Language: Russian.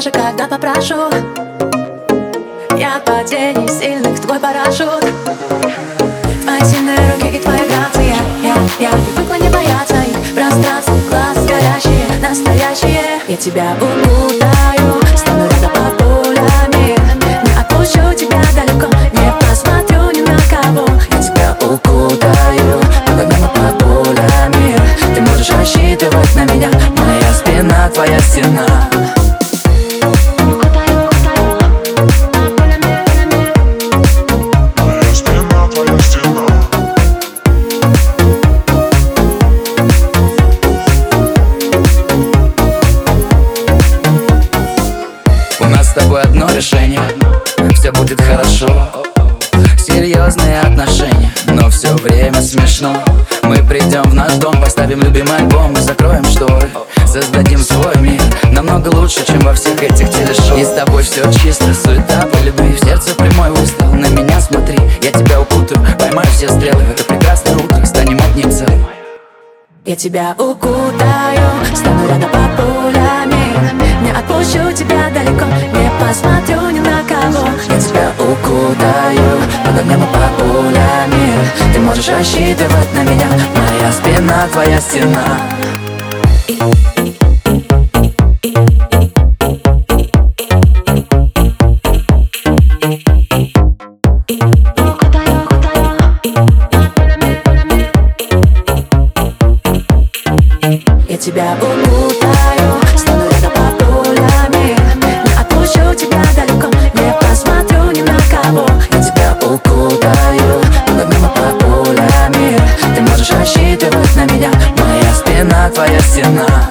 даже когда попрошу. Я падений сильных твой парашют. Твои сильные руки и твои грации Я, я, привыкла не бояться их. Пространство, глаз горящие, настоящие. Я тебя укутаю, стану рядом под пулями. Не отпущу тебя далеко, не посмотрю ни на кого. Я тебя укутаю, и под пулями. Ты можешь рассчитывать на меня Моя спина, твоя стена тобой одно решение. Все будет хорошо. Серьезные отношения Но все время смешно. Мы придем в наш дом Поставим любимый альбом И закроем шторы. Создадим свой мир Намного лучше, чем во всех этих телешоу. И с тобой все чисто Суета по любви. В сердце прямой выстрел На меня смотри. Я тебя укутаю Поймаю все стрелы. В это прекрасное утро Станем одним целым. Я тебя укутаю, стану рядом Не отпущу тебя далеко, не посмотрю ни на кого. Я тебя укутаю Под и под пулями. Ты можешь рассчитывать на меня Моя спина, твоя стена. Я тебя твоя стена.